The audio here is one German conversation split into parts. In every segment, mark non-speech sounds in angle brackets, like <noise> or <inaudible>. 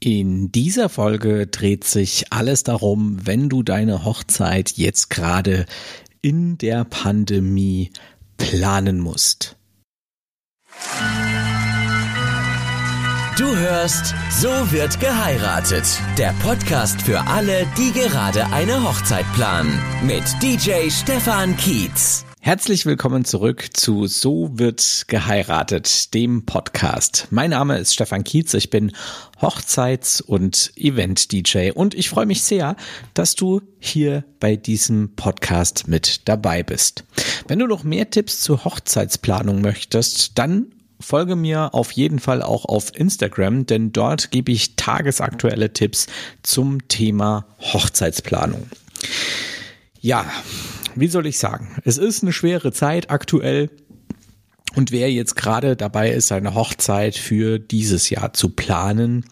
In dieser Folge dreht sich alles darum, wenn du deine Hochzeit jetzt gerade in der Pandemie planen musst. Du hörst So wird geheiratet. Der Podcast für alle, die gerade eine Hochzeit planen. Mit DJ Stefan Kietz. Herzlich willkommen zurück zu So wird geheiratet, dem Podcast. Mein Name ist Stefan Kietz, ich bin Hochzeits- und Event-DJ und ich freue mich sehr, dass du hier bei diesem Podcast mit dabei bist. Wenn du noch mehr Tipps zur Hochzeitsplanung möchtest, dann folge mir auf jeden Fall auch auf Instagram, denn dort gebe ich tagesaktuelle Tipps zum Thema Hochzeitsplanung. Ja, wie soll ich sagen? Es ist eine schwere Zeit aktuell. Und wer jetzt gerade dabei ist, seine Hochzeit für dieses Jahr zu planen,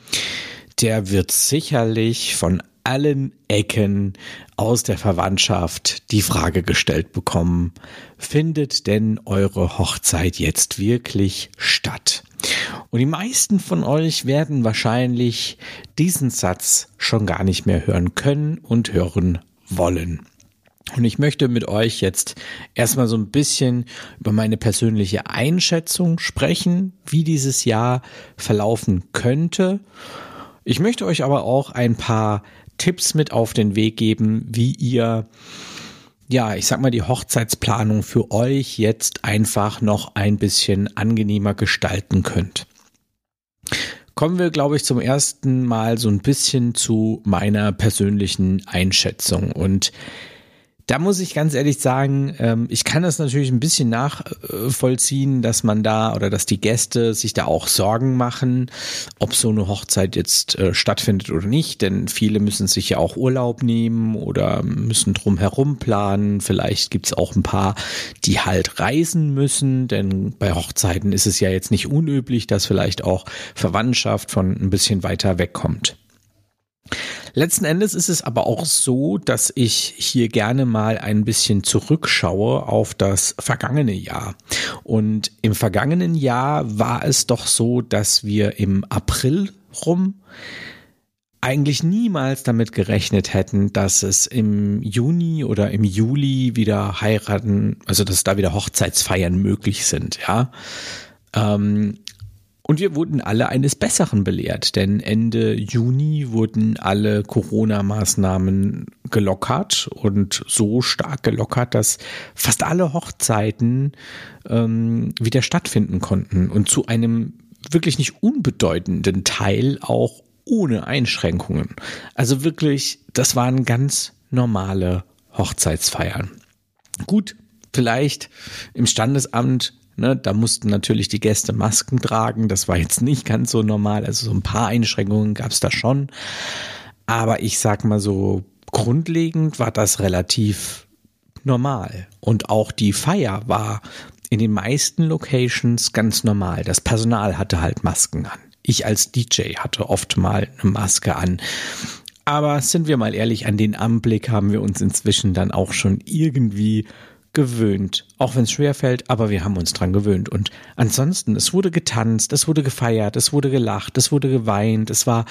der wird sicherlich von allen Ecken aus der Verwandtschaft die Frage gestellt bekommen, findet denn eure Hochzeit jetzt wirklich statt? Und die meisten von euch werden wahrscheinlich diesen Satz schon gar nicht mehr hören können und hören wollen. Und ich möchte mit euch jetzt erstmal so ein bisschen über meine persönliche Einschätzung sprechen, wie dieses Jahr verlaufen könnte. Ich möchte euch aber auch ein paar Tipps mit auf den Weg geben, wie ihr ja, ich sag mal, die Hochzeitsplanung für euch jetzt einfach noch ein bisschen angenehmer gestalten könnt. Kommen wir, glaube ich, zum ersten Mal so ein bisschen zu meiner persönlichen Einschätzung und da muss ich ganz ehrlich sagen, ähm, ich kann das natürlich ein bisschen nachvollziehen, dass man da oder dass die Gäste sich da auch Sorgen machen, ob so eine Hochzeit jetzt äh, stattfindet oder nicht. Denn viele müssen sich ja auch Urlaub nehmen oder müssen drum herum planen. Vielleicht gibt's auch ein paar, die halt reisen müssen, denn bei Hochzeiten ist es ja jetzt nicht unüblich, dass vielleicht auch Verwandtschaft von ein bisschen weiter wegkommt. Letzten Endes ist es aber auch so, dass ich hier gerne mal ein bisschen zurückschaue auf das vergangene Jahr. Und im vergangenen Jahr war es doch so, dass wir im April rum eigentlich niemals damit gerechnet hätten, dass es im Juni oder im Juli wieder heiraten, also dass da wieder Hochzeitsfeiern möglich sind, ja. Ähm, und wir wurden alle eines Besseren belehrt, denn Ende Juni wurden alle Corona-Maßnahmen gelockert und so stark gelockert, dass fast alle Hochzeiten ähm, wieder stattfinden konnten und zu einem wirklich nicht unbedeutenden Teil auch ohne Einschränkungen. Also wirklich, das waren ganz normale Hochzeitsfeiern. Gut, vielleicht im Standesamt Ne, da mussten natürlich die Gäste Masken tragen. Das war jetzt nicht ganz so normal. Also so ein paar Einschränkungen gab es da schon. Aber ich sag mal so, grundlegend war das relativ normal. Und auch die Feier war in den meisten Locations ganz normal. Das Personal hatte halt Masken an. Ich als DJ hatte oft mal eine Maske an. Aber sind wir mal ehrlich, an den Anblick haben wir uns inzwischen dann auch schon irgendwie gewöhnt. Auch wenn es schwer fällt, aber wir haben uns dran gewöhnt. Und ansonsten, es wurde getanzt, es wurde gefeiert, es wurde gelacht, es wurde geweint, es war,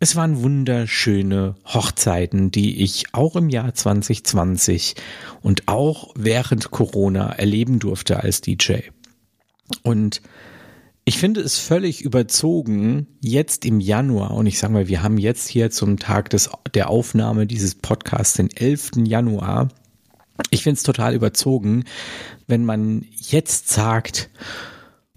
es waren wunderschöne Hochzeiten, die ich auch im Jahr 2020 und auch während Corona erleben durfte als DJ. Und ich finde es völlig überzogen, jetzt im Januar, und ich sage mal, wir haben jetzt hier zum Tag des, der Aufnahme dieses Podcasts den 11. Januar, ich finde es total überzogen, wenn man jetzt sagt,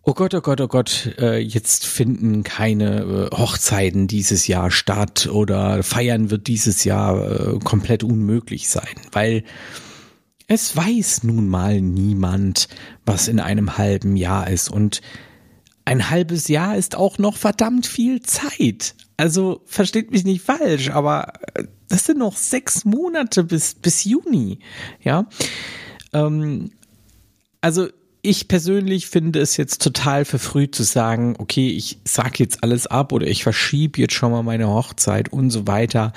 Oh Gott, oh Gott, oh Gott, äh, jetzt finden keine äh, Hochzeiten dieses Jahr statt oder feiern wird dieses Jahr äh, komplett unmöglich sein, weil es weiß nun mal niemand, was in einem halben Jahr ist und ein halbes Jahr ist auch noch verdammt viel Zeit. Also versteht mich nicht falsch, aber das sind noch sechs Monate bis, bis Juni. Ja. Ähm, also ich persönlich finde es jetzt total verfrüht zu sagen, okay, ich sag jetzt alles ab oder ich verschiebe jetzt schon mal meine Hochzeit und so weiter.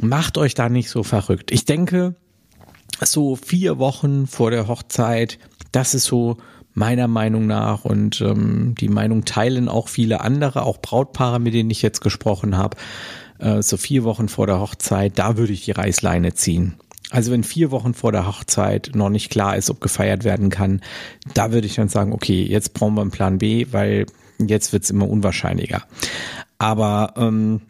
Macht euch da nicht so verrückt. Ich denke, so vier Wochen vor der Hochzeit, das ist so meiner Meinung nach und ähm, die Meinung teilen auch viele andere, auch Brautpaare, mit denen ich jetzt gesprochen habe, äh, so vier Wochen vor der Hochzeit, da würde ich die Reißleine ziehen. Also wenn vier Wochen vor der Hochzeit noch nicht klar ist, ob gefeiert werden kann, da würde ich dann sagen, okay, jetzt brauchen wir einen Plan B, weil jetzt wird's immer unwahrscheinlicher. Aber ähm,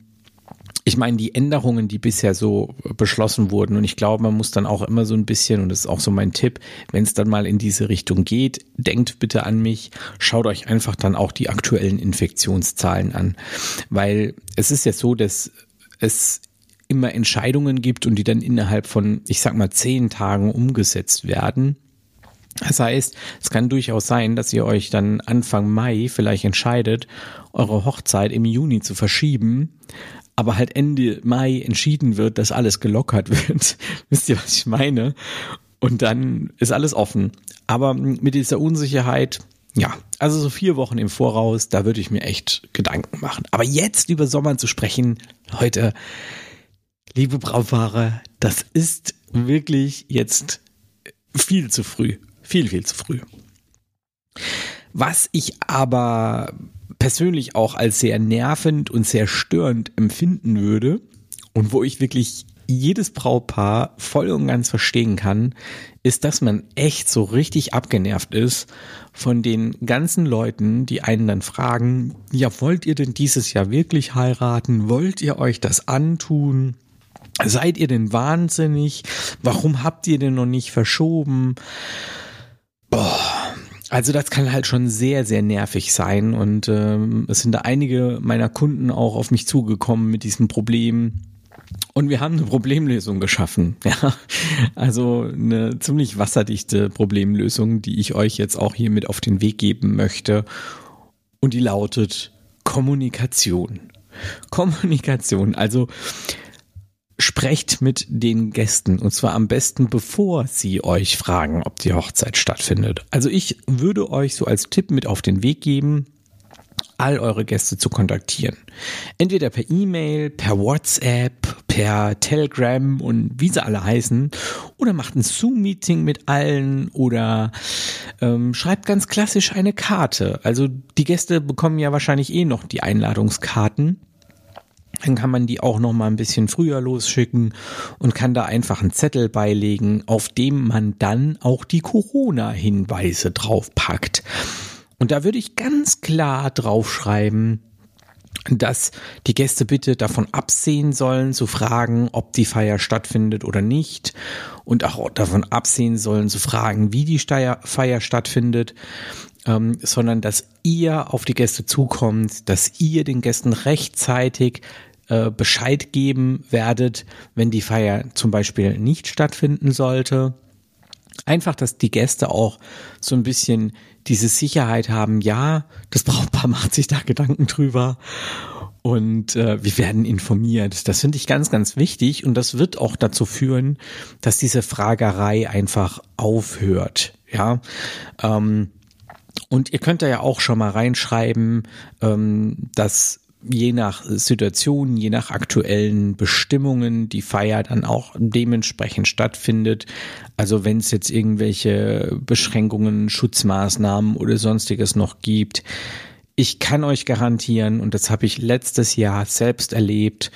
ich meine, die Änderungen, die bisher so beschlossen wurden, und ich glaube, man muss dann auch immer so ein bisschen, und das ist auch so mein Tipp, wenn es dann mal in diese Richtung geht, denkt bitte an mich, schaut euch einfach dann auch die aktuellen Infektionszahlen an. Weil es ist ja so, dass es immer Entscheidungen gibt und die dann innerhalb von, ich sag mal, zehn Tagen umgesetzt werden. Das heißt, es kann durchaus sein, dass ihr euch dann Anfang Mai vielleicht entscheidet, eure Hochzeit im Juni zu verschieben, aber halt Ende Mai entschieden wird, dass alles gelockert <laughs> wird. Wisst ihr, was ich meine? Und dann ist alles offen. Aber mit dieser Unsicherheit, ja, also so vier Wochen im Voraus, da würde ich mir echt Gedanken machen. Aber jetzt über Sommer zu sprechen, heute, liebe Brautpaare, das ist wirklich jetzt viel zu früh. Viel, viel zu früh. Was ich aber persönlich auch als sehr nervend und sehr störend empfinden würde und wo ich wirklich jedes Brautpaar voll und ganz verstehen kann, ist, dass man echt so richtig abgenervt ist von den ganzen Leuten, die einen dann fragen, ja, wollt ihr denn dieses Jahr wirklich heiraten? Wollt ihr euch das antun? Seid ihr denn wahnsinnig? Warum habt ihr denn noch nicht verschoben? Boah. Also das kann halt schon sehr, sehr nervig sein und ähm, es sind da einige meiner Kunden auch auf mich zugekommen mit diesem Problem. Und wir haben eine Problemlösung geschaffen. <laughs> Ja, also eine ziemlich wasserdichte Problemlösung, die ich euch jetzt auch hier mit auf den Weg geben möchte. Und die lautet Kommunikation. Kommunikation. Also sprecht mit den Gästen und zwar am besten bevor sie euch fragen, ob die Hochzeit stattfindet. Also ich würde euch so als Tipp mit auf den Weg geben, all eure Gäste zu kontaktieren. Entweder per E-Mail, per WhatsApp, per Telegram und wie sie alle heißen. Oder macht ein Zoom-Meeting mit allen oder ähm, schreibt ganz klassisch eine Karte. Also die Gäste bekommen ja wahrscheinlich eh noch die Einladungskarten. Dann kann man die auch noch mal ein bisschen früher losschicken und kann da einfach einen Zettel beilegen, auf dem man dann auch die Corona-Hinweise draufpackt. Und da würde ich ganz klar draufschreiben, dass die Gäste bitte davon absehen sollen, zu fragen, ob die Feier stattfindet oder nicht. Und auch davon absehen sollen, zu fragen, wie die Feier stattfindet. Ähm, sondern dass ihr auf die Gäste zukommt, dass ihr den Gästen rechtzeitig äh, Bescheid geben werdet, wenn die Feier zum Beispiel nicht stattfinden sollte. Einfach, dass die Gäste auch so ein bisschen diese Sicherheit haben, ja, das <laughs> Brautpaar macht sich da Gedanken drüber und äh, wir werden informiert. Das finde ich ganz, ganz wichtig und das wird auch dazu führen, dass diese Fragerei einfach aufhört. Ja, ähm, und ihr könnt da ja auch schon mal reinschreiben, ähm, dass je nach Situation, je nach aktuellen Bestimmungen die Feier dann auch dementsprechend stattfindet. Also wenn es jetzt irgendwelche Beschränkungen, Schutzmaßnahmen oder sonstiges noch gibt, ich kann euch garantieren, und das habe ich letztes Jahr selbst erlebt,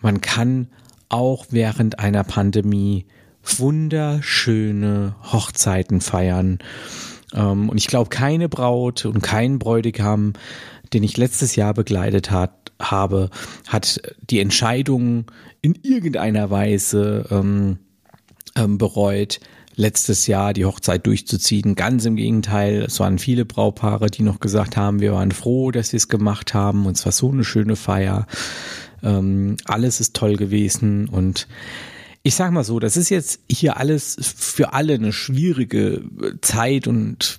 man kann auch während einer Pandemie wunderschöne Hochzeiten feiern. Ähm, und ich glaube, keine Braut und kein Bräutigam den ich letztes Jahr begleitet hat, habe, hat die Entscheidung in irgendeiner Weise ähm, ähm, bereut, letztes Jahr die Hochzeit durchzuziehen. Ganz im Gegenteil, es waren viele Braupaare, die noch gesagt haben, wir waren froh, dass sie es gemacht haben und es war so eine schöne Feier. Ähm, alles ist toll gewesen und ich sag mal so, das ist jetzt hier alles für alle eine schwierige Zeit und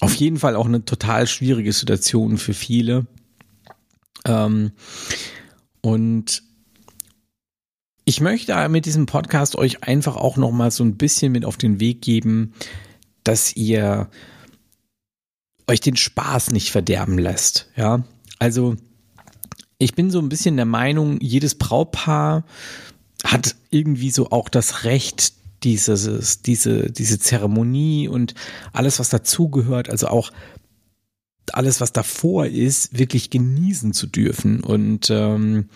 auf jeden Fall auch eine total schwierige Situation für viele. Ähm, und ich möchte mit diesem Podcast euch einfach auch noch mal so ein bisschen mit auf den Weg geben, dass ihr euch den Spaß nicht verderben lässt. Ja, also ich bin so ein bisschen der Meinung, jedes Brautpaar hat irgendwie so auch das Recht, dieses, diese, diese Zeremonie und alles, was dazugehört, also auch alles, was davor ist, wirklich genießen zu dürfen. Und ähm,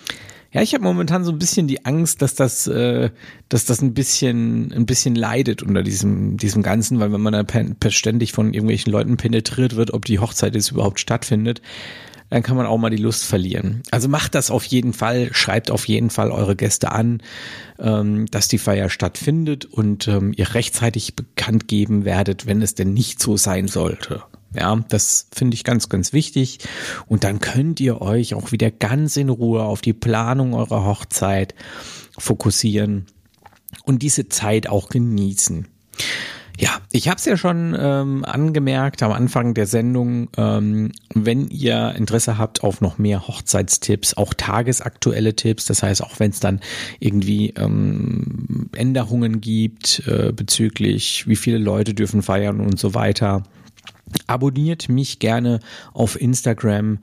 ja, ich habe momentan so ein bisschen die Angst, dass das, äh, dass das ein bisschen, ein bisschen leidet unter diesem, diesem Ganzen, weil wenn man da ständig von irgendwelchen Leuten penetriert wird, ob die Hochzeit jetzt überhaupt stattfindet, dann kann man auch mal die Lust verlieren. Also macht das auf jeden Fall, schreibt auf jeden Fall eure Gäste an, ähm, dass die Feier stattfindet und ähm, ihr rechtzeitig bekannt geben werdet, wenn es denn nicht so sein sollte. Ja, das finde ich ganz, ganz wichtig. Und dann könnt ihr euch auch wieder ganz in Ruhe auf die Planung eurer Hochzeit fokussieren und diese Zeit auch genießen. Ja, ich habe es ja schon ähm, angemerkt am Anfang der Sendung, ähm, wenn ihr Interesse habt auf noch mehr Hochzeitstipps, auch tagesaktuelle Tipps, das heißt auch wenn es dann irgendwie ähm, Änderungen gibt äh, bezüglich wie viele Leute dürfen feiern und so weiter, Abonniert mich gerne auf Instagram.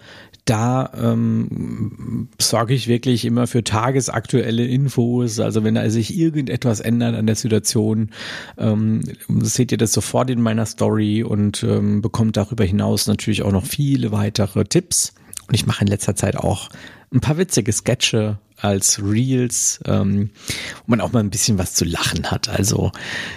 Da ähm, sorge ich wirklich immer für tagesaktuelle Infos. Also wenn da sich irgendetwas ändert an der Situation, ähm, seht ihr das sofort in meiner Story und ähm, bekommt darüber hinaus natürlich auch noch viele weitere Tipps. Und ich mache in letzter Zeit auch ein paar witzige Sketche als Reels, ähm, wo man auch mal ein bisschen was zu lachen hat. Also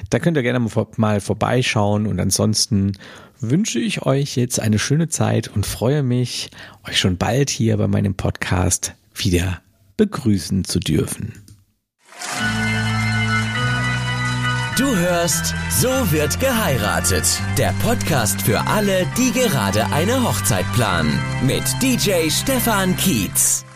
da könnt ihr gerne mal vorbeischauen und ansonsten wünsche ich euch jetzt eine schöne Zeit und freue mich, euch schon bald hier bei meinem Podcast wieder begrüßen zu dürfen. Du hörst So wird geheiratet. Der Podcast für alle, die gerade eine Hochzeit planen. Mit DJ Stefan Kietz.